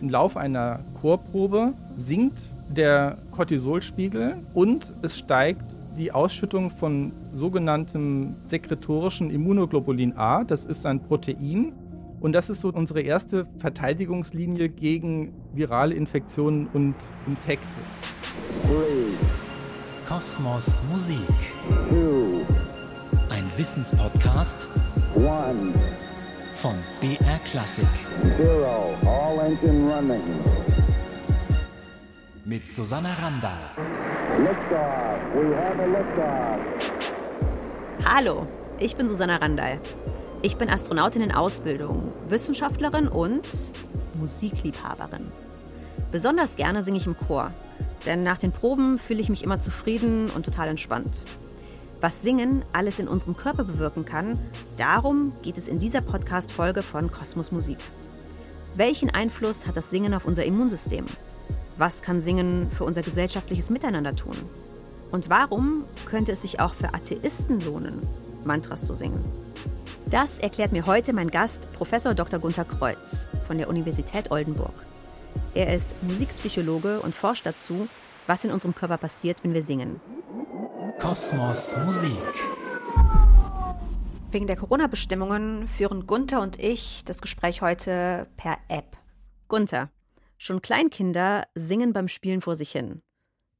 Im Lauf einer Chorprobe sinkt der Cortisolspiegel und es steigt die Ausschüttung von sogenanntem sekretorischen Immunoglobulin A. Das ist ein Protein. Und das ist so unsere erste Verteidigungslinie gegen virale Infektionen und Infekte. Kosmos Musik. Ein Wissenspodcast one, von BR Classic. Zero, all engine running. Mit Susanna Randall. Liftoff, we have a liftoff. Hallo, ich bin Susanna Randall. Ich bin Astronautin in Ausbildung, Wissenschaftlerin und Musikliebhaberin. Besonders gerne singe ich im Chor, denn nach den Proben fühle ich mich immer zufrieden und total entspannt. Was Singen alles in unserem Körper bewirken kann, darum geht es in dieser Podcast-Folge von Kosmos Musik. Welchen Einfluss hat das Singen auf unser Immunsystem? Was kann Singen für unser gesellschaftliches Miteinander tun? Und warum könnte es sich auch für Atheisten lohnen, Mantras zu singen? Das erklärt mir heute mein Gast, Professor Dr. Gunther Kreuz von der Universität Oldenburg. Er ist Musikpsychologe und forscht dazu, was in unserem Körper passiert, wenn wir singen. Kosmos Musik. Wegen der Corona-Bestimmungen führen Gunther und ich das Gespräch heute per App. Gunther, schon Kleinkinder singen beim Spielen vor sich hin.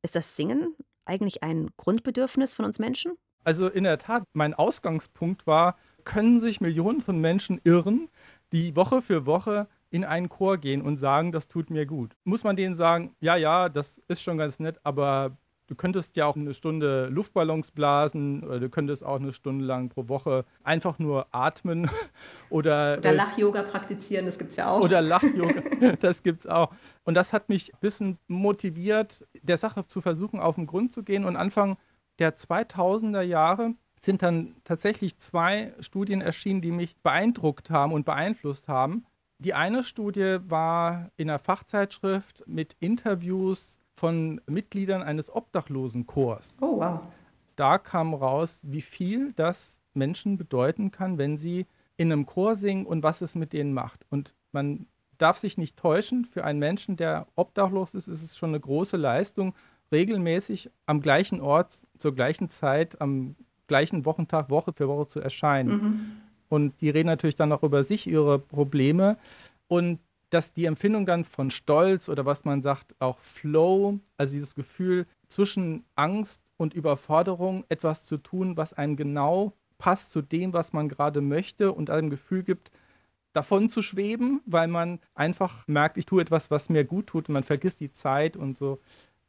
Ist das Singen eigentlich ein Grundbedürfnis von uns Menschen? Also in der Tat, mein Ausgangspunkt war, können sich Millionen von Menschen irren, die Woche für Woche in einen Chor gehen und sagen, das tut mir gut. Muss man denen sagen, ja, ja, das ist schon ganz nett, aber du könntest ja auch eine Stunde Luftballons blasen oder du könntest auch eine Stunde lang pro Woche einfach nur atmen oder. Oder äh, Lach-Yoga praktizieren, das gibt es ja auch. Oder Lach-Yoga, das gibt es auch. Und das hat mich ein bisschen motiviert, der Sache zu versuchen, auf den Grund zu gehen. Und Anfang der 2000er Jahre sind dann tatsächlich zwei Studien erschienen, die mich beeindruckt haben und beeinflusst haben. Die eine Studie war in einer Fachzeitschrift mit Interviews von Mitgliedern eines Obdachlosenchors. Oh, wow. Da kam raus, wie viel das Menschen bedeuten kann, wenn sie in einem Chor singen und was es mit denen macht. Und man darf sich nicht täuschen, für einen Menschen, der obdachlos ist, ist es schon eine große Leistung, regelmäßig am gleichen Ort, zur gleichen Zeit, am gleichen Wochentag, Woche für Woche zu erscheinen. Mhm. Und die reden natürlich dann auch über sich, ihre Probleme. Und dass die Empfindung dann von Stolz oder was man sagt, auch Flow, also dieses Gefühl zwischen Angst und Überforderung, etwas zu tun, was einem genau passt zu dem, was man gerade möchte und einem Gefühl gibt, davon zu schweben, weil man einfach merkt, ich tue etwas, was mir gut tut und man vergisst die Zeit und so.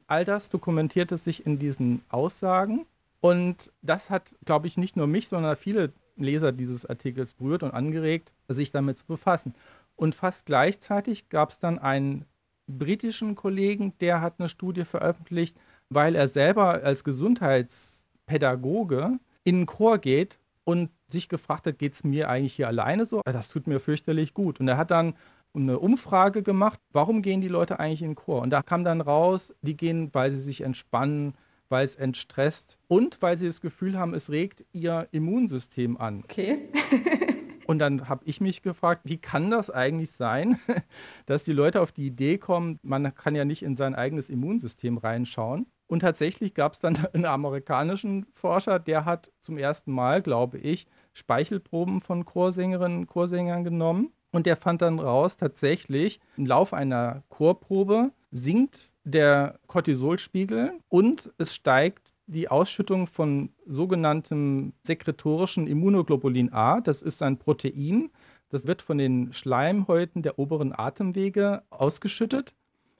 All das dokumentiert es sich in diesen Aussagen. Und das hat, glaube ich, nicht nur mich, sondern viele Leser dieses Artikels berührt und angeregt, sich damit zu befassen. Und fast gleichzeitig gab es dann einen britischen Kollegen, der hat eine Studie veröffentlicht, weil er selber als Gesundheitspädagoge in einen Chor geht und sich gefragt hat, geht es mir eigentlich hier alleine so? Das tut mir fürchterlich gut. Und er hat dann eine Umfrage gemacht, warum gehen die Leute eigentlich in den Chor? Und da kam dann raus, die gehen, weil sie sich entspannen, weil es entstresst und weil sie das Gefühl haben, es regt ihr Immunsystem an. Okay. und dann habe ich mich gefragt, wie kann das eigentlich sein, dass die Leute auf die Idee kommen, man kann ja nicht in sein eigenes Immunsystem reinschauen. Und tatsächlich gab es dann einen amerikanischen Forscher, der hat zum ersten Mal, glaube ich, Speichelproben von Chorsängerinnen und Chorsängern genommen. Und der fand dann raus, tatsächlich im Lauf einer Chorprobe sinkt der Cortisolspiegel und es steigt die Ausschüttung von sogenanntem sekretorischen Immunoglobulin A. Das ist ein Protein. Das wird von den Schleimhäuten der oberen Atemwege ausgeschüttet.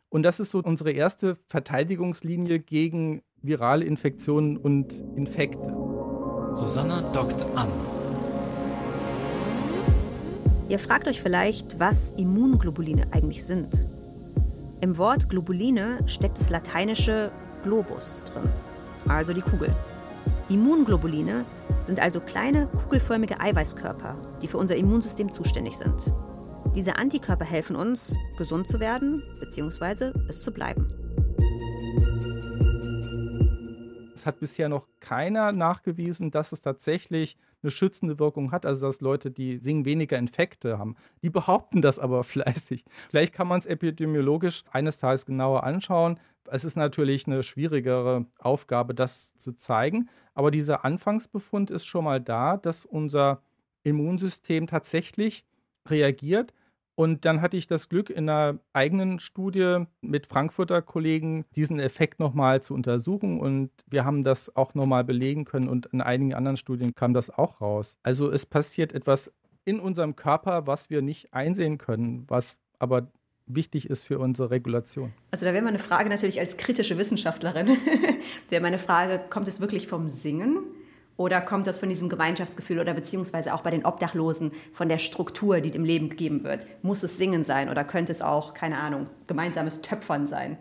Und das ist so unsere erste Verteidigungslinie gegen virale Infektionen und Infekte. Susanna dockt an. Ihr fragt euch vielleicht, was Immunglobuline eigentlich sind. Im Wort Globuline steckt das lateinische Globus drin, also die Kugel. Immunglobuline sind also kleine kugelförmige Eiweißkörper, die für unser Immunsystem zuständig sind. Diese Antikörper helfen uns, gesund zu werden bzw. es zu bleiben. Es hat bisher noch keiner nachgewiesen, dass es tatsächlich eine schützende Wirkung hat, also dass Leute, die singen, weniger Infekte haben. Die behaupten das aber fleißig. Vielleicht kann man es epidemiologisch eines Tages genauer anschauen. Es ist natürlich eine schwierigere Aufgabe, das zu zeigen, aber dieser Anfangsbefund ist schon mal da, dass unser Immunsystem tatsächlich reagiert und dann hatte ich das Glück, in einer eigenen Studie mit Frankfurter Kollegen diesen Effekt nochmal zu untersuchen. Und wir haben das auch nochmal belegen können. Und in einigen anderen Studien kam das auch raus. Also es passiert etwas in unserem Körper, was wir nicht einsehen können, was aber wichtig ist für unsere Regulation. Also da wäre meine Frage natürlich als kritische Wissenschaftlerin, wäre meine Frage, kommt es wirklich vom Singen? Oder kommt das von diesem Gemeinschaftsgefühl oder beziehungsweise auch bei den Obdachlosen von der Struktur, die dem Leben gegeben wird? Muss es Singen sein oder könnte es auch, keine Ahnung, gemeinsames Töpfern sein?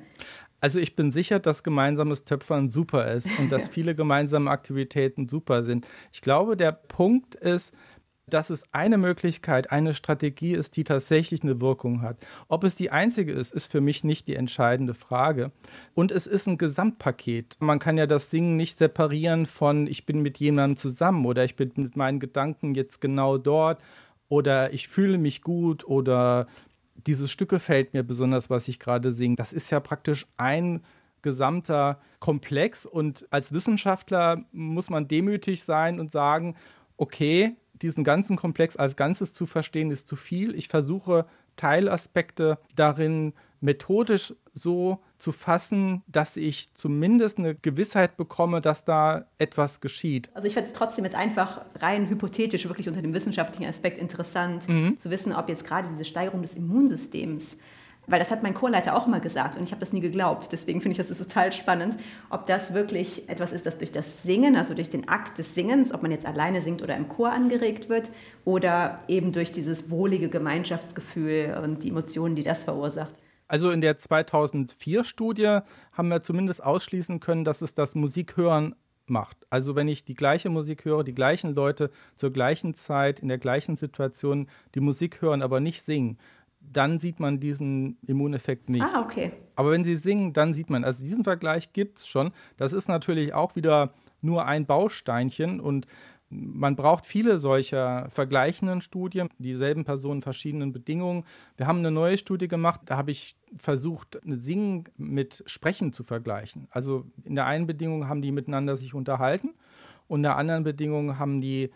Also ich bin sicher, dass gemeinsames Töpfern super ist und dass viele gemeinsame Aktivitäten super sind. Ich glaube, der Punkt ist, dass es eine Möglichkeit, eine Strategie ist, die tatsächlich eine Wirkung hat. Ob es die einzige ist, ist für mich nicht die entscheidende Frage. Und es ist ein Gesamtpaket. Man kann ja das Singen nicht separieren von, ich bin mit jemandem zusammen oder ich bin mit meinen Gedanken jetzt genau dort oder ich fühle mich gut oder dieses Stück gefällt mir besonders, was ich gerade singe. Das ist ja praktisch ein gesamter Komplex und als Wissenschaftler muss man demütig sein und sagen, okay, diesen ganzen Komplex als Ganzes zu verstehen, ist zu viel. Ich versuche Teilaspekte darin methodisch so zu fassen, dass ich zumindest eine Gewissheit bekomme, dass da etwas geschieht. Also ich fände es trotzdem jetzt einfach rein hypothetisch, wirklich unter dem wissenschaftlichen Aspekt interessant mhm. zu wissen, ob jetzt gerade diese Steigerung des Immunsystems weil das hat mein Chorleiter auch immer gesagt und ich habe das nie geglaubt. Deswegen finde ich das total spannend, ob das wirklich etwas ist, das durch das Singen, also durch den Akt des Singens, ob man jetzt alleine singt oder im Chor angeregt wird oder eben durch dieses wohlige Gemeinschaftsgefühl und die Emotionen, die das verursacht. Also in der 2004-Studie haben wir zumindest ausschließen können, dass es das Musikhören macht. Also wenn ich die gleiche Musik höre, die gleichen Leute zur gleichen Zeit, in der gleichen Situation die Musik hören, aber nicht singen, dann sieht man diesen Immuneffekt nicht. Ah, okay. Aber wenn sie singen, dann sieht man. Also diesen Vergleich gibt es schon. Das ist natürlich auch wieder nur ein Bausteinchen und man braucht viele solcher vergleichenden Studien, dieselben Personen, verschiedenen Bedingungen. Wir haben eine neue Studie gemacht, da habe ich versucht, Singen mit Sprechen zu vergleichen. Also in der einen Bedingung haben die miteinander sich unterhalten und in der anderen Bedingung haben die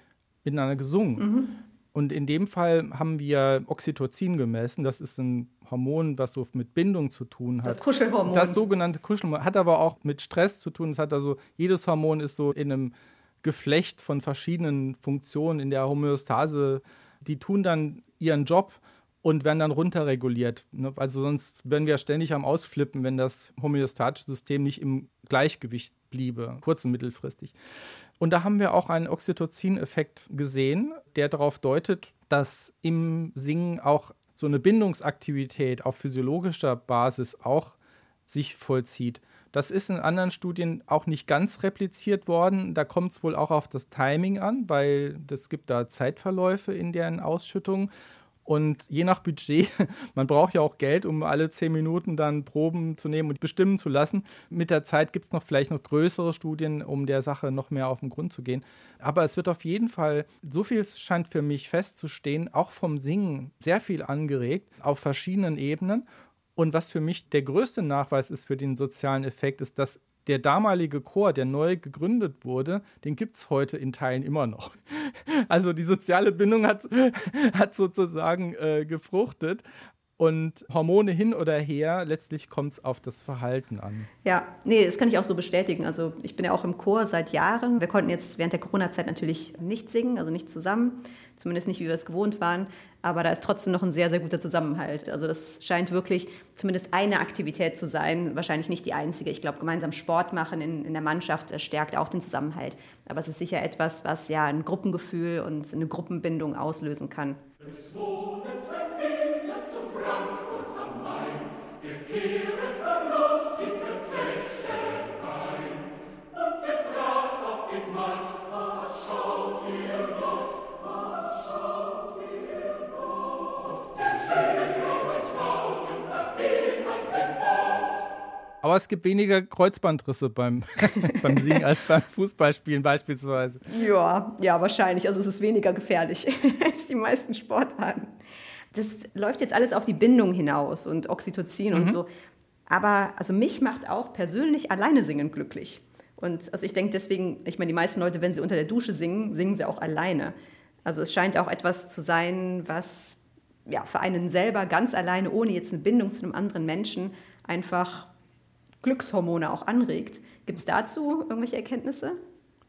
miteinander gesungen. Mhm. Und in dem Fall haben wir Oxytocin gemessen. Das ist ein Hormon, was so mit Bindung zu tun hat. Das Kuschelhormon. Das sogenannte Kuschelhormon hat aber auch mit Stress zu tun. Es hat also, jedes Hormon ist so in einem Geflecht von verschiedenen Funktionen in der Homöostase. Die tun dann ihren Job und werden dann runterreguliert. Ne? Also sonst wären wir ständig am Ausflippen, wenn das homöostatische System nicht im Gleichgewicht bliebe, kurz- und mittelfristig. Und da haben wir auch einen Oxytocin-Effekt gesehen, der darauf deutet, dass im Singen auch so eine Bindungsaktivität auf physiologischer Basis auch sich vollzieht. Das ist in anderen Studien auch nicht ganz repliziert worden. Da kommt es wohl auch auf das Timing an, weil es gibt da Zeitverläufe in deren Ausschüttung. Und je nach Budget, man braucht ja auch Geld, um alle zehn Minuten dann Proben zu nehmen und bestimmen zu lassen. Mit der Zeit gibt es noch vielleicht noch größere Studien, um der Sache noch mehr auf den Grund zu gehen. Aber es wird auf jeden Fall, so viel scheint für mich festzustehen, auch vom Singen sehr viel angeregt auf verschiedenen Ebenen. Und was für mich der größte Nachweis ist für den sozialen Effekt, ist, dass der damalige Chor, der neu gegründet wurde, den gibt es heute in Teilen immer noch. Also die soziale Bindung hat, hat sozusagen äh, gefruchtet. Und Hormone hin oder her, letztlich kommt es auf das Verhalten an. Ja, nee, das kann ich auch so bestätigen. Also ich bin ja auch im Chor seit Jahren. Wir konnten jetzt während der Corona-Zeit natürlich nicht singen, also nicht zusammen, zumindest nicht, wie wir es gewohnt waren. Aber da ist trotzdem noch ein sehr, sehr guter Zusammenhalt. Also das scheint wirklich zumindest eine Aktivität zu sein, wahrscheinlich nicht die einzige. Ich glaube, gemeinsam Sport machen in, in der Mannschaft stärkt auch den Zusammenhalt. Aber es ist sicher etwas, was ja ein Gruppengefühl und eine Gruppenbindung auslösen kann. Es wohnt ein zu Frankfurt am Main, der kehret verlustige Zeche ein. Und er trat auf den Markt, Aber es gibt weniger Kreuzbandrisse beim, beim Singen als beim Fußballspielen beispielsweise. Ja, ja, wahrscheinlich. Also es ist weniger gefährlich als die meisten Sportarten. Das läuft jetzt alles auf die Bindung hinaus und Oxytocin mhm. und so. Aber also mich macht auch persönlich alleine singen glücklich. Und also ich denke deswegen, ich meine, die meisten Leute, wenn sie unter der Dusche singen, singen sie auch alleine. Also es scheint auch etwas zu sein, was ja, für einen selber ganz alleine, ohne jetzt eine Bindung zu einem anderen Menschen, einfach Glückshormone auch anregt. Gibt es dazu irgendwelche Erkenntnisse?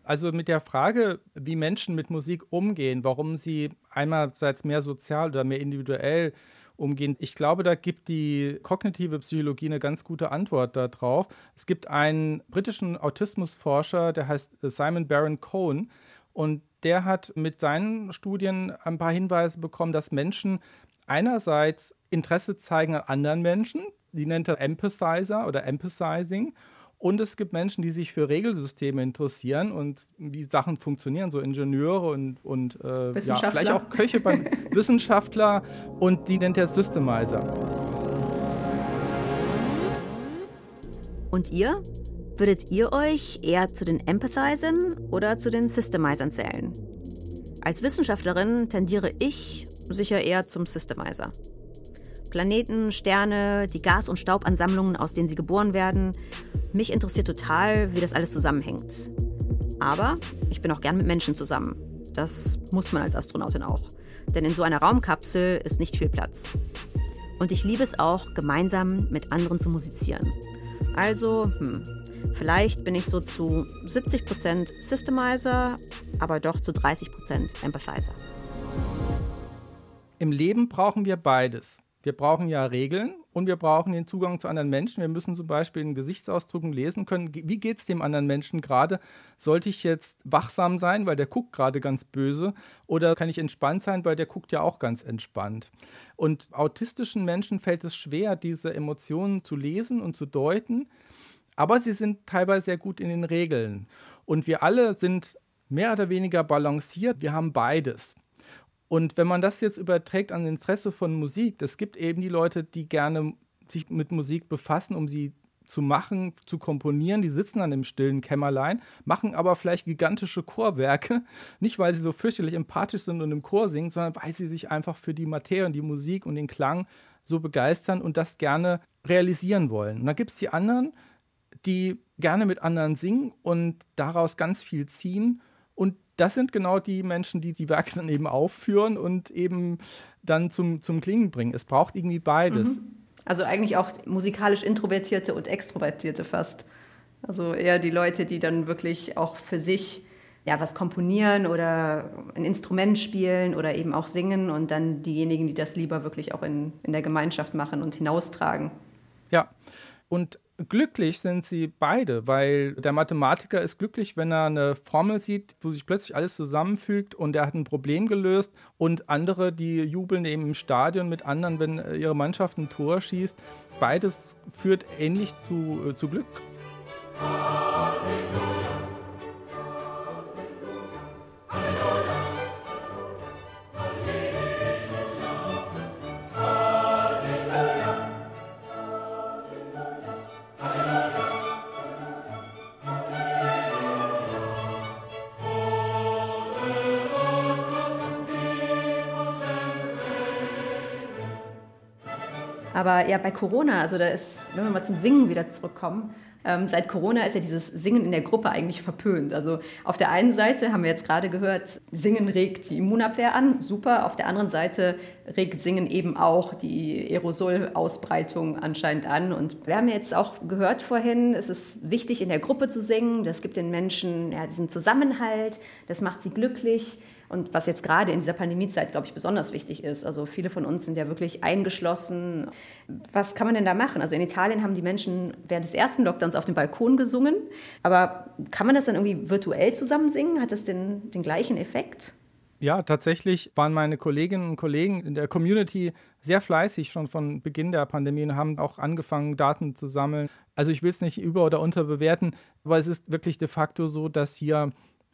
Also mit der Frage, wie Menschen mit Musik umgehen, warum sie einerseits mehr sozial oder mehr individuell umgehen. Ich glaube, da gibt die kognitive Psychologie eine ganz gute Antwort darauf. Es gibt einen britischen Autismusforscher, der heißt Simon Baron Cohen, und der hat mit seinen Studien ein paar Hinweise bekommen, dass Menschen einerseits Interesse zeigen an anderen Menschen, die nennt er Empathizer oder Empathizing. Und es gibt Menschen, die sich für Regelsysteme interessieren und wie Sachen funktionieren, so Ingenieure und, und äh, ja, vielleicht auch Köche beim Wissenschaftler und die nennt er Systemizer. Und ihr? Würdet ihr euch eher zu den Empathizern oder zu den Systemizern zählen? Als Wissenschaftlerin tendiere ich sicher eher zum Systemizer. Planeten, Sterne, die Gas- und Staubansammlungen, aus denen sie geboren werden. Mich interessiert total, wie das alles zusammenhängt. Aber ich bin auch gern mit Menschen zusammen. Das muss man als Astronautin auch. Denn in so einer Raumkapsel ist nicht viel Platz. Und ich liebe es auch, gemeinsam mit anderen zu musizieren. Also, hm, vielleicht bin ich so zu 70% Systemizer, aber doch zu 30% Empathizer. Im Leben brauchen wir beides. Wir brauchen ja Regeln und wir brauchen den Zugang zu anderen Menschen. Wir müssen zum Beispiel in Gesichtsausdrücken lesen können, wie geht es dem anderen Menschen gerade? Sollte ich jetzt wachsam sein, weil der guckt gerade ganz böse? Oder kann ich entspannt sein, weil der guckt ja auch ganz entspannt? Und autistischen Menschen fällt es schwer, diese Emotionen zu lesen und zu deuten. Aber sie sind teilweise sehr gut in den Regeln. Und wir alle sind mehr oder weniger balanciert. Wir haben beides. Und wenn man das jetzt überträgt an Interesse von Musik, es gibt eben die Leute, die gerne sich mit Musik befassen, um sie zu machen, zu komponieren. Die sitzen dann im stillen Kämmerlein, machen aber vielleicht gigantische Chorwerke, nicht weil sie so fürchterlich empathisch sind und im Chor singen, sondern weil sie sich einfach für die Materie und die Musik und den Klang so begeistern und das gerne realisieren wollen. Und dann gibt es die anderen, die gerne mit anderen singen und daraus ganz viel ziehen und das sind genau die Menschen, die die Werke dann eben aufführen und eben dann zum, zum Klingen bringen. Es braucht irgendwie beides. Mhm. Also eigentlich auch musikalisch Introvertierte und Extrovertierte fast. Also eher die Leute, die dann wirklich auch für sich ja, was komponieren oder ein Instrument spielen oder eben auch singen und dann diejenigen, die das lieber wirklich auch in, in der Gemeinschaft machen und hinaustragen. Ja, und glücklich sind sie beide, weil der Mathematiker ist glücklich, wenn er eine Formel sieht, wo sich plötzlich alles zusammenfügt und er hat ein Problem gelöst und andere, die jubeln eben im Stadion mit anderen, wenn ihre Mannschaft ein Tor schießt. Beides führt ähnlich zu, äh, zu Glück. Halleluja. Aber ja, bei Corona, also da ist, wenn wir mal zum Singen wieder zurückkommen, ähm, seit Corona ist ja dieses Singen in der Gruppe eigentlich verpönt. Also auf der einen Seite haben wir jetzt gerade gehört, Singen regt die Immunabwehr an, super. Auf der anderen Seite regt Singen eben auch die Aerosolausbreitung anscheinend an. Und wir haben jetzt auch gehört vorhin, es ist wichtig, in der Gruppe zu singen. Das gibt den Menschen ja, diesen Zusammenhalt, das macht sie glücklich. Und was jetzt gerade in dieser Pandemiezeit, glaube ich, besonders wichtig ist. Also viele von uns sind ja wirklich eingeschlossen. Was kann man denn da machen? Also in Italien haben die Menschen während des ersten Lockdowns auf dem Balkon gesungen. Aber kann man das dann irgendwie virtuell zusammen singen? Hat das den, den gleichen Effekt? Ja, tatsächlich waren meine Kolleginnen und Kollegen in der Community sehr fleißig schon von Beginn der Pandemie und haben auch angefangen, Daten zu sammeln. Also ich will es nicht über- oder unterbewerten, aber es ist wirklich de facto so, dass hier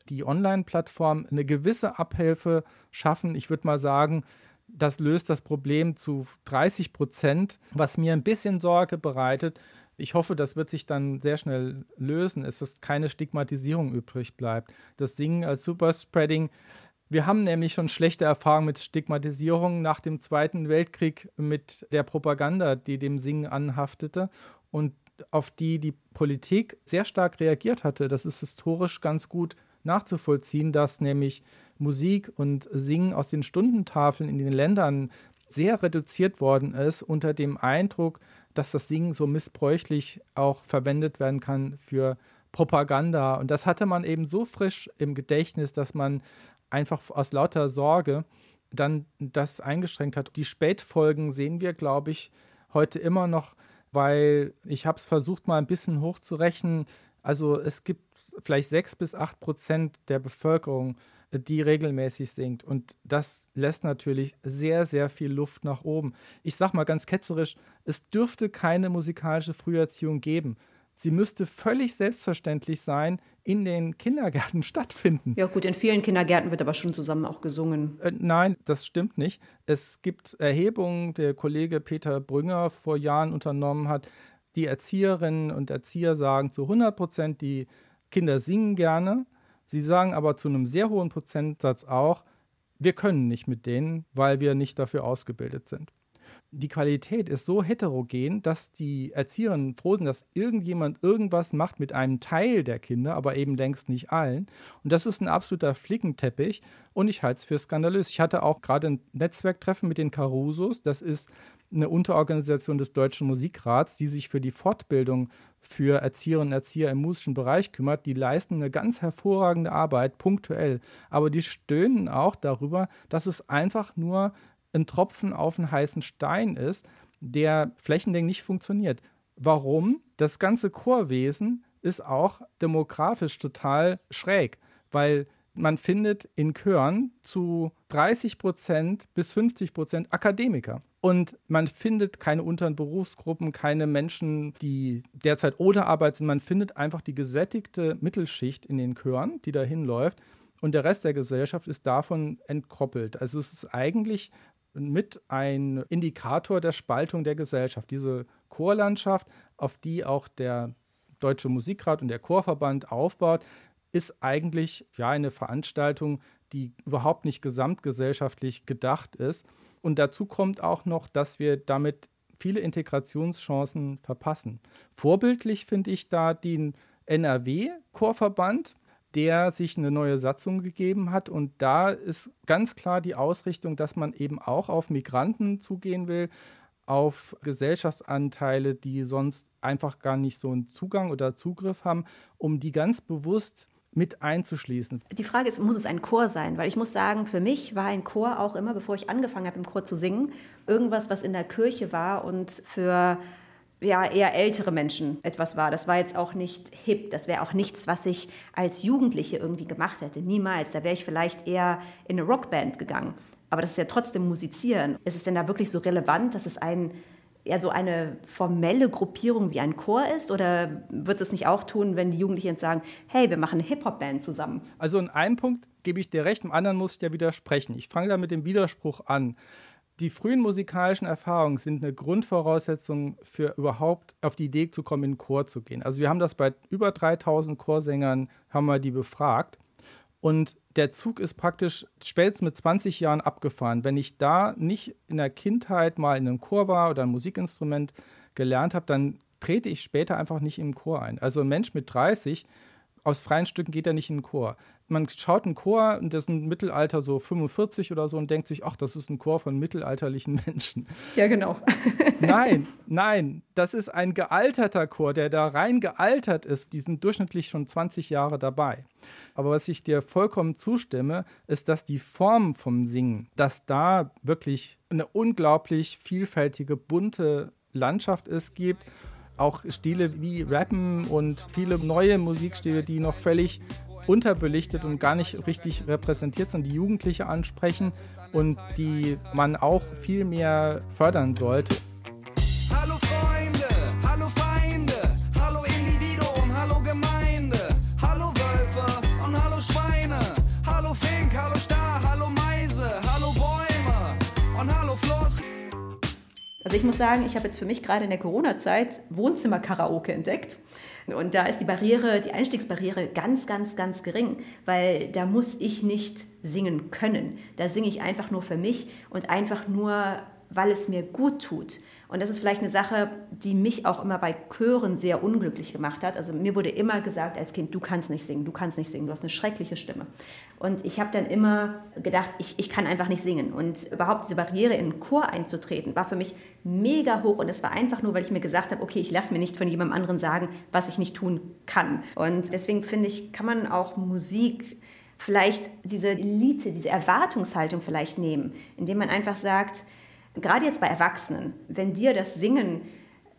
die Online-Plattform eine gewisse Abhilfe schaffen. Ich würde mal sagen, das löst das Problem zu 30 Prozent. Was mir ein bisschen Sorge bereitet, Ich hoffe, das wird sich dann sehr schnell lösen, ist keine Stigmatisierung übrig bleibt. Das Singen als Superspreading wir haben nämlich schon schlechte Erfahrungen mit Stigmatisierung nach dem Zweiten Weltkrieg mit der Propaganda, die dem Singen anhaftete und auf die die Politik sehr stark reagiert hatte. Das ist historisch ganz gut nachzuvollziehen, dass nämlich Musik und Singen aus den Stundentafeln in den Ländern sehr reduziert worden ist unter dem Eindruck, dass das Singen so missbräuchlich auch verwendet werden kann für Propaganda. Und das hatte man eben so frisch im Gedächtnis, dass man einfach aus lauter Sorge dann das eingeschränkt hat. Die Spätfolgen sehen wir, glaube ich, heute immer noch, weil ich habe es versucht, mal ein bisschen hochzurechnen. Also es gibt vielleicht sechs bis acht Prozent der Bevölkerung, die regelmäßig singt. Und das lässt natürlich sehr, sehr viel Luft nach oben. Ich sage mal ganz ketzerisch, es dürfte keine musikalische Früherziehung geben sie müsste völlig selbstverständlich sein, in den Kindergärten stattfinden. Ja gut, in vielen Kindergärten wird aber schon zusammen auch gesungen. Äh, nein, das stimmt nicht. Es gibt Erhebungen, der Kollege Peter Brünger vor Jahren unternommen hat. Die Erzieherinnen und Erzieher sagen zu 100 Prozent, die Kinder singen gerne. Sie sagen aber zu einem sehr hohen Prozentsatz auch, wir können nicht mit denen, weil wir nicht dafür ausgebildet sind die Qualität ist so heterogen, dass die Erzieherinnen froh sind, dass irgendjemand irgendwas macht mit einem Teil der Kinder, aber eben längst nicht allen. Und das ist ein absoluter Flickenteppich und ich halte es für skandalös. Ich hatte auch gerade ein Netzwerktreffen mit den Carusos. Das ist eine Unterorganisation des Deutschen Musikrats, die sich für die Fortbildung für Erzieherinnen und Erzieher im musischen Bereich kümmert. Die leisten eine ganz hervorragende Arbeit, punktuell. Aber die stöhnen auch darüber, dass es einfach nur ein Tropfen auf einen heißen Stein ist, der flächendeckend nicht funktioniert. Warum? Das ganze Chorwesen ist auch demografisch total schräg, weil man findet in Chören zu 30 Prozent bis 50 Prozent Akademiker. Und man findet keine unteren Berufsgruppen, keine Menschen, die derzeit ohne Arbeit sind. Man findet einfach die gesättigte Mittelschicht in den Chören, die dahin läuft. Und der Rest der Gesellschaft ist davon entkoppelt. Also es ist eigentlich mit ein Indikator der Spaltung der Gesellschaft. Diese Chorlandschaft, auf die auch der Deutsche Musikrat und der Chorverband aufbaut, ist eigentlich ja eine Veranstaltung, die überhaupt nicht gesamtgesellschaftlich gedacht ist. Und dazu kommt auch noch, dass wir damit viele Integrationschancen verpassen. Vorbildlich finde ich da den NRW-Chorverband, der sich eine neue Satzung gegeben hat. Und da ist ganz klar die Ausrichtung, dass man eben auch auf Migranten zugehen will, auf Gesellschaftsanteile, die sonst einfach gar nicht so einen Zugang oder Zugriff haben, um die ganz bewusst mit einzuschließen. Die Frage ist, muss es ein Chor sein? Weil ich muss sagen, für mich war ein Chor auch immer, bevor ich angefangen habe, im Chor zu singen, irgendwas, was in der Kirche war und für ja, eher ältere Menschen etwas war. Das war jetzt auch nicht hip. Das wäre auch nichts, was ich als Jugendliche irgendwie gemacht hätte. Niemals. Da wäre ich vielleicht eher in eine Rockband gegangen. Aber das ist ja trotzdem Musizieren. Ist es denn da wirklich so relevant, dass es ein, eher so eine formelle Gruppierung wie ein Chor ist? Oder wird es nicht auch tun, wenn die Jugendlichen jetzt sagen, hey, wir machen eine Hip-Hop-Band zusammen? Also in einem Punkt gebe ich dir recht, im anderen muss ich dir widersprechen. Ich fange da mit dem Widerspruch an die frühen musikalischen Erfahrungen sind eine Grundvoraussetzung für überhaupt auf die Idee zu kommen, in den Chor zu gehen. Also wir haben das bei über 3000 Chorsängern, haben wir die befragt. Und der Zug ist praktisch spätestens mit 20 Jahren abgefahren. Wenn ich da nicht in der Kindheit mal in einem Chor war oder ein Musikinstrument gelernt habe, dann trete ich später einfach nicht im Chor ein. Also ein Mensch mit 30 aus freien Stücken geht er nicht in den Chor. Man schaut einen Chor, und das ist ein Mittelalter so 45 oder so und denkt sich, ach, das ist ein Chor von mittelalterlichen Menschen. Ja, genau. nein, nein, das ist ein gealterter Chor, der da rein gealtert ist. Die sind durchschnittlich schon 20 Jahre dabei. Aber was ich dir vollkommen zustimme, ist, dass die Form vom Singen, dass da wirklich eine unglaublich vielfältige, bunte Landschaft es gibt auch Stile wie Rappen und viele neue Musikstile, die noch völlig unterbelichtet und gar nicht richtig repräsentiert sind, die Jugendliche ansprechen und die man auch viel mehr fördern sollte. Also ich muss sagen, ich habe jetzt für mich gerade in der Corona-Zeit Wohnzimmer-Karaoke entdeckt. Und da ist die Barriere, die Einstiegsbarriere ganz, ganz, ganz gering, weil da muss ich nicht singen können. Da singe ich einfach nur für mich und einfach nur, weil es mir gut tut. Und das ist vielleicht eine Sache, die mich auch immer bei Chören sehr unglücklich gemacht hat. Also mir wurde immer gesagt als Kind, du kannst nicht singen, du kannst nicht singen, du hast eine schreckliche Stimme. Und ich habe dann immer gedacht, ich, ich kann einfach nicht singen. Und überhaupt diese Barriere in den Chor einzutreten, war für mich mega hoch. Und es war einfach nur, weil ich mir gesagt habe, okay, ich lasse mir nicht von jemandem anderen sagen, was ich nicht tun kann. Und deswegen finde ich, kann man auch Musik vielleicht diese Elite, diese Erwartungshaltung vielleicht nehmen, indem man einfach sagt, gerade jetzt bei Erwachsenen, wenn dir das Singen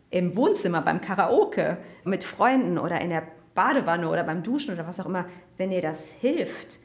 im Wohnzimmer, beim Karaoke, mit Freunden oder in der Badewanne oder beim Duschen oder was auch immer, wenn dir das hilft,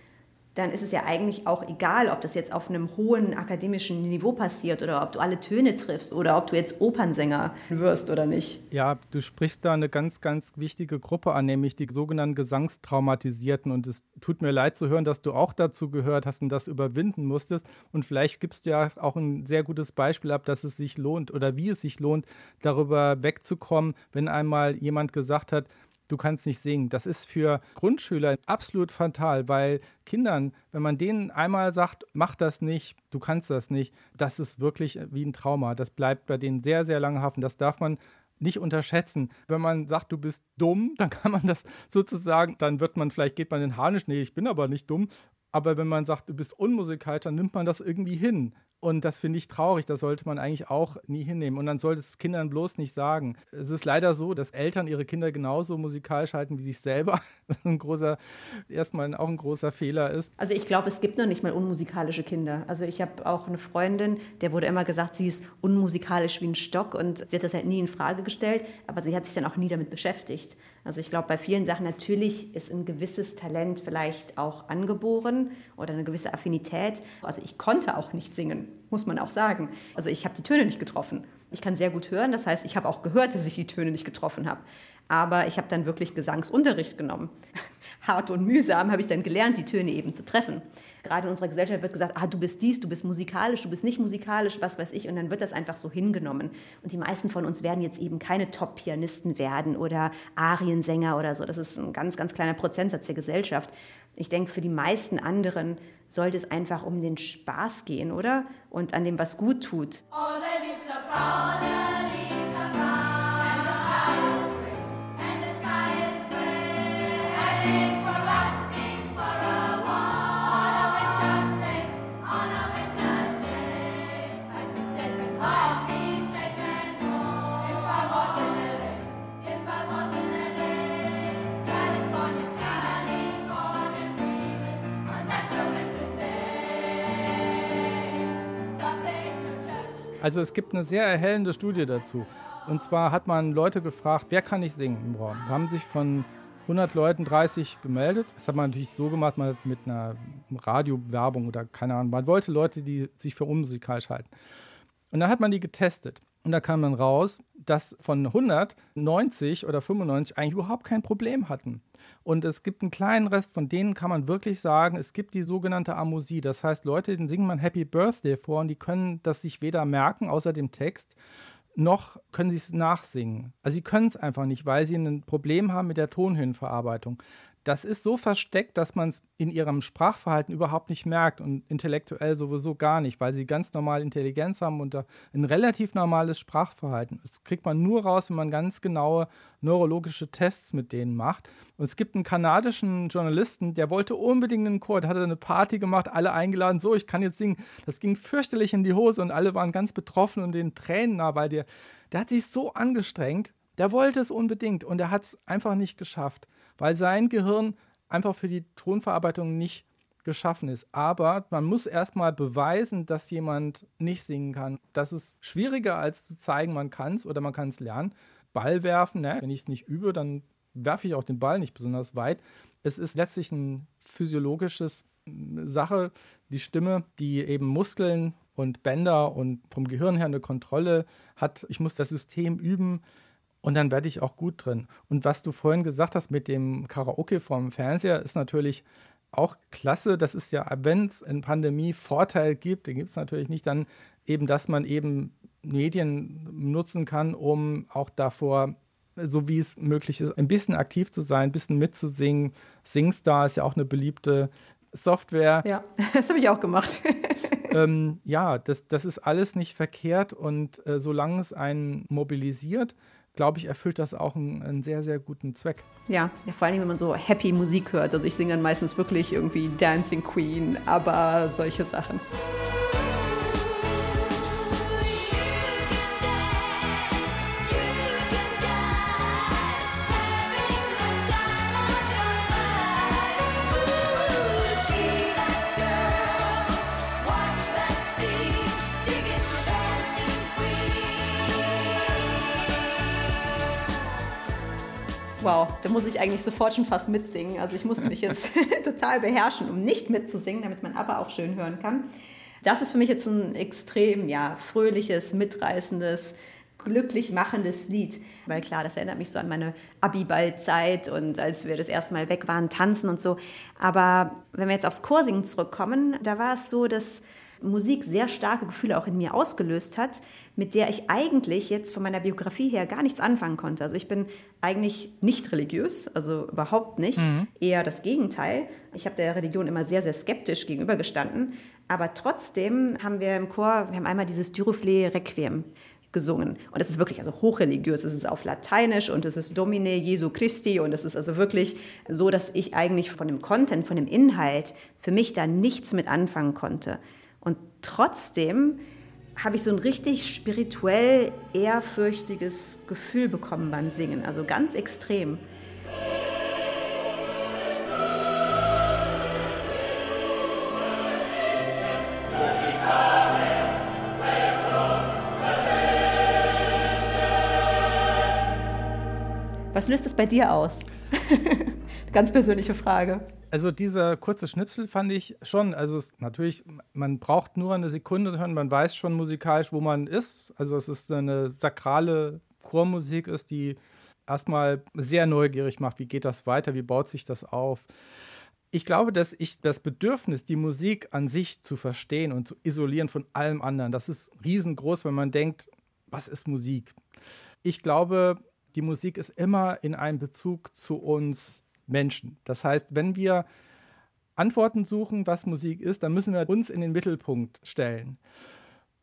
dann ist es ja eigentlich auch egal, ob das jetzt auf einem hohen akademischen Niveau passiert oder ob du alle Töne triffst oder ob du jetzt Opernsänger wirst oder nicht. Ja, du sprichst da eine ganz, ganz wichtige Gruppe an, nämlich die sogenannten Gesangstraumatisierten. Und es tut mir leid zu hören, dass du auch dazu gehört hast und das überwinden musstest. Und vielleicht gibst du ja auch ein sehr gutes Beispiel ab, dass es sich lohnt oder wie es sich lohnt, darüber wegzukommen, wenn einmal jemand gesagt hat, du kannst nicht singen. Das ist für Grundschüler absolut fatal, weil Kindern, wenn man denen einmal sagt, mach das nicht, du kannst das nicht, das ist wirklich wie ein Trauma. Das bleibt bei denen sehr, sehr lange haften. Das darf man nicht unterschätzen. Wenn man sagt, du bist dumm, dann kann man das sozusagen, dann wird man vielleicht, geht man in Harnisch, nee, ich bin aber nicht dumm. Aber wenn man sagt, du bist unmusikalisch, dann nimmt man das irgendwie hin. Und das finde ich traurig, das sollte man eigentlich auch nie hinnehmen. Und dann sollte es Kindern bloß nicht sagen. Es ist leider so, dass Eltern ihre Kinder genauso musikalisch halten wie sich selber. ein großer, erstmal auch ein großer Fehler ist. Also ich glaube, es gibt noch nicht mal unmusikalische Kinder. Also ich habe auch eine Freundin, der wurde immer gesagt, sie ist unmusikalisch wie ein Stock und sie hat das halt nie in Frage gestellt, aber sie hat sich dann auch nie damit beschäftigt. Also ich glaube, bei vielen Sachen natürlich ist ein gewisses Talent vielleicht auch angeboren oder eine gewisse Affinität. Also ich konnte auch nicht singen, muss man auch sagen. Also ich habe die Töne nicht getroffen. Ich kann sehr gut hören, das heißt, ich habe auch gehört, dass ich die Töne nicht getroffen habe. Aber ich habe dann wirklich Gesangsunterricht genommen. Hart und mühsam habe ich dann gelernt, die Töne eben zu treffen gerade in unserer Gesellschaft wird gesagt, ah, du bist dies, du bist musikalisch, du bist nicht musikalisch, was weiß ich. Und dann wird das einfach so hingenommen. Und die meisten von uns werden jetzt eben keine Top-Pianisten werden oder Ariensänger oder so. Das ist ein ganz, ganz kleiner Prozentsatz der Gesellschaft. Ich denke, für die meisten anderen sollte es einfach um den Spaß gehen, oder? Und an dem, was gut tut. Oh, Also es gibt eine sehr erhellende Studie dazu. Und zwar hat man Leute gefragt, wer kann nicht singen im Raum? Da haben sich von 100 Leuten 30 gemeldet. Das hat man natürlich so gemacht, man mit einer Radiowerbung oder keine Ahnung. Man wollte Leute, die sich für unmusikalisch halten. Und dann hat man die getestet. Und da kam dann raus, dass von 100 90 oder 95 eigentlich überhaupt kein Problem hatten. Und es gibt einen kleinen Rest, von denen kann man wirklich sagen, es gibt die sogenannte Amusie. Das heißt, Leute, denen singt man Happy Birthday vor und die können das sich weder merken, außer dem Text, noch können sie es nachsingen. Also sie können es einfach nicht, weil sie ein Problem haben mit der Tonhöhenverarbeitung das ist so versteckt, dass man es in ihrem Sprachverhalten überhaupt nicht merkt und intellektuell sowieso gar nicht, weil sie ganz normal Intelligenz haben und ein relativ normales Sprachverhalten. Das kriegt man nur raus, wenn man ganz genaue neurologische Tests mit denen macht. Und es gibt einen kanadischen Journalisten, der wollte unbedingt einen Chor, der hatte eine Party gemacht, alle eingeladen, so, ich kann jetzt singen. Das ging fürchterlich in die Hose und alle waren ganz betroffen und den Tränen nah, weil der, der hat sich so angestrengt, der wollte es unbedingt und er hat es einfach nicht geschafft weil sein Gehirn einfach für die Tonverarbeitung nicht geschaffen ist. Aber man muss erstmal beweisen, dass jemand nicht singen kann. Das ist schwieriger als zu zeigen, man kann es oder man kann es lernen. Ball werfen, ne? wenn ich es nicht übe, dann werfe ich auch den Ball nicht besonders weit. Es ist letztlich ein physiologisches hm, Sache, die Stimme, die eben Muskeln und Bänder und vom Gehirn her eine Kontrolle hat. Ich muss das System üben. Und dann werde ich auch gut drin. Und was du vorhin gesagt hast mit dem Karaoke vom Fernseher, ist natürlich auch klasse. Das ist ja, wenn es in Pandemie Vorteil gibt, den gibt es natürlich nicht, dann eben, dass man eben Medien nutzen kann, um auch davor, so wie es möglich ist, ein bisschen aktiv zu sein, ein bisschen mitzusingen. SingStar ist ja auch eine beliebte Software. Ja, das habe ich auch gemacht. ähm, ja, das, das ist alles nicht verkehrt und äh, solange es einen mobilisiert, glaube ich, erfüllt das auch einen, einen, sehr, sehr guten Zweck. Ja, ja, vor allem, wenn man so happy Musik hört. Also ich singe dann meistens wirklich irgendwie Dancing Queen, aber solche Sachen. Da muss ich eigentlich sofort schon fast mitsingen. Also ich musste mich jetzt total beherrschen, um nicht mitzusingen, damit man aber auch schön hören kann. Das ist für mich jetzt ein extrem ja, fröhliches, mitreißendes, glücklich machendes Lied. Weil klar, das erinnert mich so an meine Abiball-Zeit und als wir das erste Mal weg waren, tanzen und so. Aber wenn wir jetzt aufs Chorsingen zurückkommen, da war es so, dass Musik sehr starke Gefühle auch in mir ausgelöst hat, mit der ich eigentlich jetzt von meiner Biografie her gar nichts anfangen konnte. Also ich bin eigentlich nicht religiös, also überhaupt nicht, mhm. eher das Gegenteil. Ich habe der Religion immer sehr, sehr skeptisch gegenübergestanden, aber trotzdem haben wir im Chor, wir haben einmal dieses Dyrofle Requiem gesungen. Und es ist wirklich also hochreligiös. Es ist auf Lateinisch und es ist Domine Jesu Christi und es ist also wirklich so, dass ich eigentlich von dem Content, von dem Inhalt für mich da nichts mit anfangen konnte. Und trotzdem habe ich so ein richtig spirituell ehrfürchtiges Gefühl bekommen beim Singen, also ganz extrem. Was löst es bei dir aus? Ganz persönliche Frage. Also dieser kurze Schnipsel fand ich schon, also es, natürlich, man braucht nur eine Sekunde hören, man weiß schon musikalisch, wo man ist. Also es ist eine sakrale Chormusik ist, die erstmal sehr neugierig macht, wie geht das weiter, wie baut sich das auf. Ich glaube, dass ich das Bedürfnis, die Musik an sich zu verstehen und zu isolieren von allem anderen, das ist riesengroß, wenn man denkt, was ist Musik? Ich glaube, die Musik ist immer in einem Bezug zu uns Menschen. Das heißt, wenn wir Antworten suchen, was Musik ist, dann müssen wir uns in den Mittelpunkt stellen.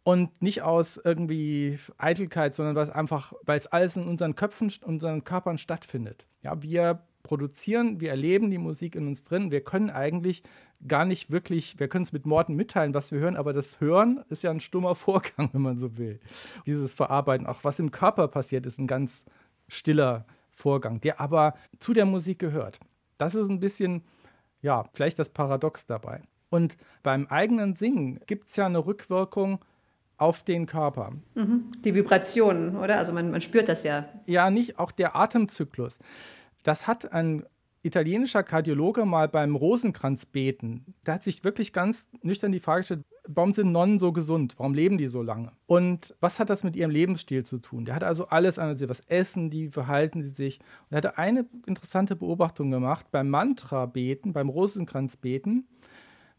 Und nicht aus irgendwie Eitelkeit, sondern weil es einfach, weil es alles in unseren Köpfen, unseren Körpern stattfindet. Ja, wir produzieren, wir erleben die Musik in uns drin. Wir können eigentlich gar nicht wirklich, wir können es mit Worten mitteilen, was wir hören, aber das Hören ist ja ein stummer Vorgang, wenn man so will. Dieses Verarbeiten, auch was im Körper passiert, ist ein ganz stiller Vorgang, der aber zu der Musik gehört. Das ist ein bisschen, ja, vielleicht das Paradox dabei. Und beim eigenen Singen gibt es ja eine Rückwirkung auf den Körper. Mhm. Die Vibrationen, oder? Also man, man spürt das ja. Ja, nicht auch der Atemzyklus. Das hat ein italienischer Kardiologe mal beim Rosenkranzbeten, der hat sich wirklich ganz nüchtern die Frage gestellt, warum sind Nonnen so gesund? Warum leben die so lange? Und was hat das mit ihrem Lebensstil zu tun? Der hat also alles analysiert. Was essen die? Verhalten sie sich? Und er hatte eine interessante Beobachtung gemacht. Beim Mantra-Beten, beim Rosenkranzbeten,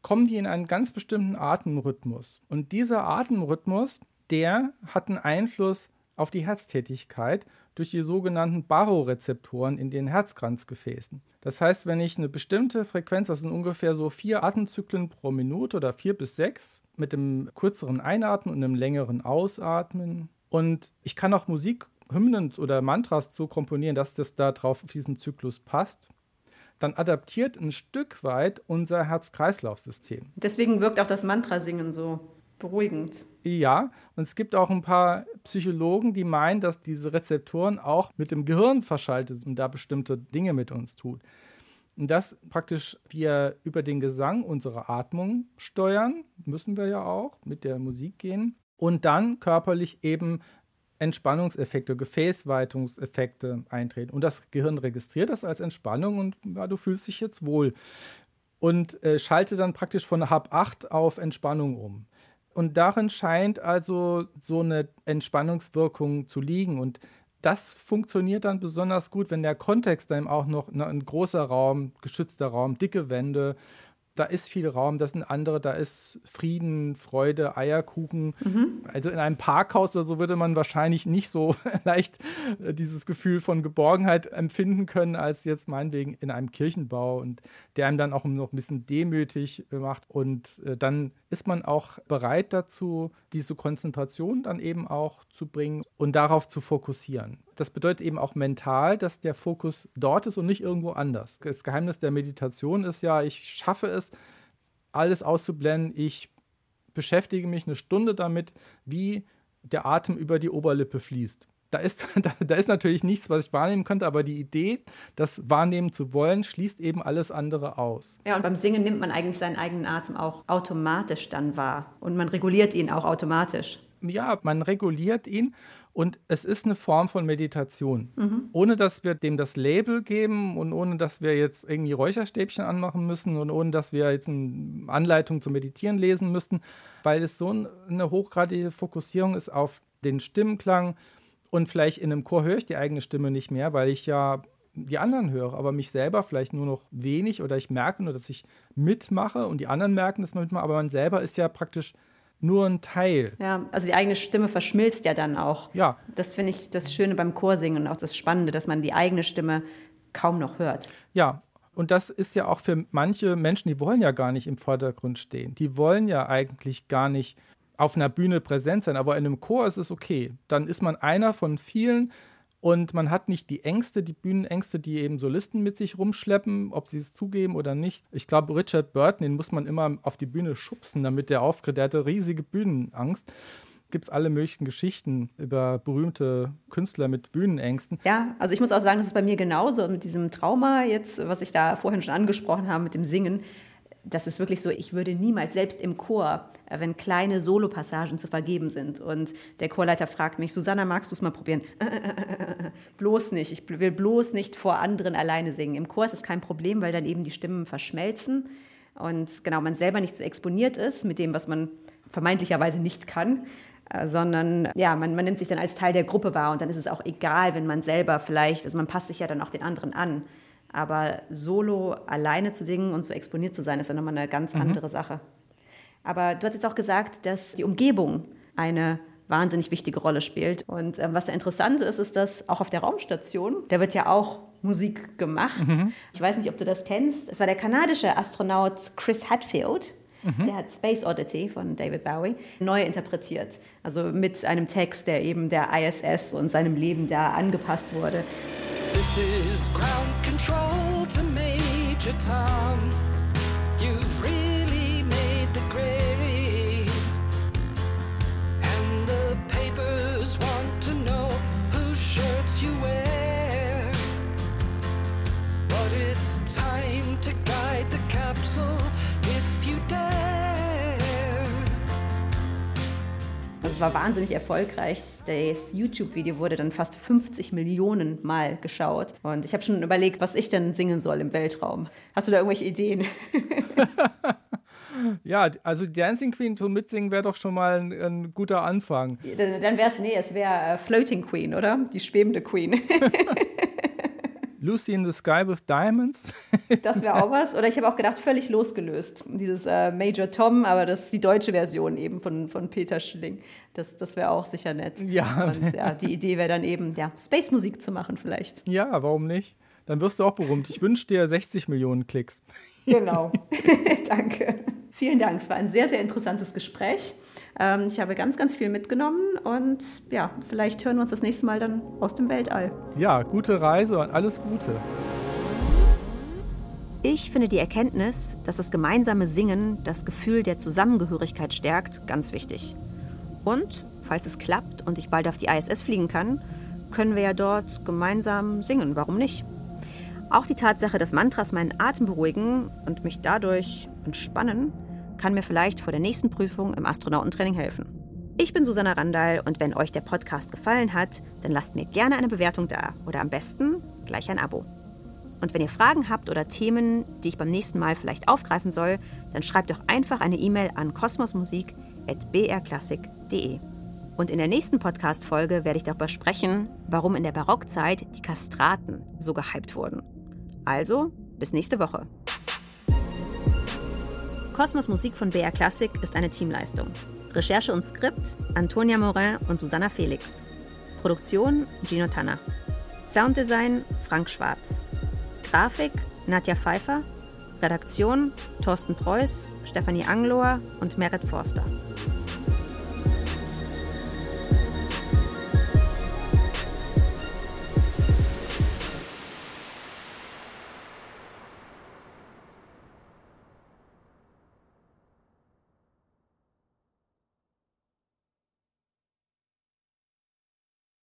kommen die in einen ganz bestimmten Atemrhythmus. Und dieser Atemrhythmus, der hat einen Einfluss auf die Herztätigkeit durch die sogenannten Barorezeptoren in den Herzkranzgefäßen. Das heißt, wenn ich eine bestimmte Frequenz, das sind ungefähr so vier Atemzyklen pro Minute oder vier bis sechs, mit einem kürzeren Einatmen und einem längeren Ausatmen. Und ich kann auch Musik, Hymnen oder Mantras so komponieren, dass das da drauf auf diesen Zyklus passt dann adaptiert ein Stück weit unser Herz-Kreislauf-System. Deswegen wirkt auch das Mantrasingen so beruhigend. Ja, und es gibt auch ein paar Psychologen, die meinen, dass diese Rezeptoren auch mit dem Gehirn verschaltet sind und da bestimmte Dinge mit uns tut. Und dass praktisch wir über den Gesang unsere Atmung steuern, müssen wir ja auch mit der Musik gehen. Und dann körperlich eben Entspannungseffekte, Gefäßweitungseffekte eintreten. Und das Gehirn registriert das als Entspannung und ja, du fühlst dich jetzt wohl. Und äh, schalte dann praktisch von Hab 8 auf Entspannung um. Und darin scheint also so eine Entspannungswirkung zu liegen. Und das funktioniert dann besonders gut, wenn der Kontext dann auch noch ne, ein großer Raum, geschützter Raum, dicke Wände, da ist viel Raum, das sind andere, da ist Frieden, Freude, Eierkuchen. Mhm. Also in einem Parkhaus oder so würde man wahrscheinlich nicht so leicht äh, dieses Gefühl von Geborgenheit empfinden können, als jetzt meinetwegen in einem Kirchenbau und der einem dann auch noch ein bisschen demütig macht. Und äh, dann ist man auch bereit dazu, diese Konzentration dann eben auch zu bringen und darauf zu fokussieren. Das bedeutet eben auch mental, dass der Fokus dort ist und nicht irgendwo anders. Das Geheimnis der Meditation ist ja, ich schaffe es, alles auszublenden. Ich beschäftige mich eine Stunde damit, wie der Atem über die Oberlippe fließt da ist, da, da, ist natürlich nichts, was ich wahrnehmen könnte, aber die Idee, das wahrnehmen zu wollen, schließt eben alles andere aus. Ja, und beim Singen nimmt man eigentlich seinen eigenen Atem auch automatisch dann wahr und man reguliert ihn auch automatisch. Ja, man reguliert ihn und es ist eine Form von Meditation. Mhm. Ohne dass wir dem das Label geben und ohne dass wir jetzt irgendwie Räucherstäbchen anmachen müssen und ohne dass wir jetzt eine Anleitung zum Meditieren lesen müssten, weil es so eine hochgradige Fokussierung ist auf den Stimmklang, und vielleicht in einem Chor höre ich die eigene Stimme nicht mehr, weil ich ja die anderen höre, aber mich selber vielleicht nur noch wenig oder ich merke nur, dass ich mitmache und die anderen merken, dass man mitmacht, aber man selber ist ja praktisch nur ein Teil. Ja, also die eigene Stimme verschmilzt ja dann auch. Ja. Das finde ich das Schöne beim Chorsingen und auch das Spannende, dass man die eigene Stimme kaum noch hört. Ja, und das ist ja auch für manche Menschen, die wollen ja gar nicht im Vordergrund stehen. Die wollen ja eigentlich gar nicht auf einer Bühne präsent sein, aber in einem Chor ist es okay. Dann ist man einer von vielen und man hat nicht die Ängste, die Bühnenängste, die eben Solisten mit sich rumschleppen, ob sie es zugeben oder nicht. Ich glaube, Richard Burton, den muss man immer auf die Bühne schubsen, damit der auftritt. Der hatte riesige Bühnenangst. Gibt es alle möglichen Geschichten über berühmte Künstler mit Bühnenängsten. Ja, also ich muss auch sagen, das ist bei mir genauso. Und mit diesem Trauma jetzt, was ich da vorhin schon angesprochen habe, mit dem Singen, das ist wirklich so, ich würde niemals, selbst im Chor, äh, wenn kleine Solopassagen zu vergeben sind und der Chorleiter fragt mich, Susanna, magst du es mal probieren? bloß nicht, ich will bloß nicht vor anderen alleine singen. Im Chor ist es kein Problem, weil dann eben die Stimmen verschmelzen und genau man selber nicht so exponiert ist mit dem, was man vermeintlicherweise nicht kann, äh, sondern ja, man, man nimmt sich dann als Teil der Gruppe wahr und dann ist es auch egal, wenn man selber vielleicht, also man passt sich ja dann auch den anderen an. Aber solo alleine zu singen und so exponiert zu sein, ist ja nochmal eine ganz mhm. andere Sache. Aber du hast jetzt auch gesagt, dass die Umgebung eine wahnsinnig wichtige Rolle spielt. Und äh, was da interessant ist, ist, dass auch auf der Raumstation, da wird ja auch Musik gemacht. Mhm. Ich weiß nicht, ob du das kennst. Es war der kanadische Astronaut Chris Hadfield. Mhm. Der hat Space Oddity von David Bowie neu interpretiert. Also mit einem Text, der eben der ISS und seinem Leben da angepasst wurde. This is ground control to Major Tom. You've really made the grade. And the papers want to know whose shirts you wear. But it's time to guide the capsule es war wahnsinnig erfolgreich. Das YouTube-Video wurde dann fast 50 Millionen Mal geschaut. Und ich habe schon überlegt, was ich denn singen soll im Weltraum. Hast du da irgendwelche Ideen? ja, also Dancing Queen zum Mitsingen wäre doch schon mal ein, ein guter Anfang. Dann, dann wäre es, nee, es wäre äh, Floating Queen, oder? Die schwebende Queen. Lucy in the Sky with Diamonds. das wäre auch was. Oder ich habe auch gedacht, völlig losgelöst. Dieses äh, Major Tom, aber das ist die deutsche Version eben von, von Peter Schilling. Das, das wäre auch sicher nett. Ja. Und ja, die Idee wäre dann eben, ja, Space-Musik zu machen vielleicht. Ja, warum nicht? Dann wirst du auch berühmt. Ich wünsche dir 60 Millionen Klicks. Genau. Danke. Vielen Dank. Es war ein sehr, sehr interessantes Gespräch. Ähm, ich habe ganz, ganz viel mitgenommen und ja, vielleicht hören wir uns das nächste Mal dann aus dem Weltall. Ja, gute Reise und alles Gute. Ich finde die Erkenntnis, dass das gemeinsame Singen das Gefühl der Zusammengehörigkeit stärkt, ganz wichtig. Und, falls es klappt und ich bald auf die ISS fliegen kann, können wir ja dort gemeinsam singen. Warum nicht? Auch die Tatsache, dass Mantras meinen Atem beruhigen und mich dadurch entspannen, kann mir vielleicht vor der nächsten Prüfung im Astronautentraining helfen. Ich bin Susanna Randall und wenn euch der Podcast gefallen hat, dann lasst mir gerne eine Bewertung da oder am besten gleich ein Abo. Und wenn ihr Fragen habt oder Themen, die ich beim nächsten Mal vielleicht aufgreifen soll, dann schreibt doch einfach eine E-Mail an kosmosmusik.brklassik.de. Und in der nächsten Podcast-Folge werde ich darüber sprechen, warum in der Barockzeit die Kastraten so gehypt wurden. Also, bis nächste Woche. Kosmos Musik von BR Classic ist eine Teamleistung. Recherche und Skript Antonia Morin und Susanna Felix. Produktion Gino Tanner. Sounddesign Frank Schwarz. Grafik Nadja Pfeiffer. Redaktion Thorsten Preuß, Stefanie Anglohr und Merit Forster.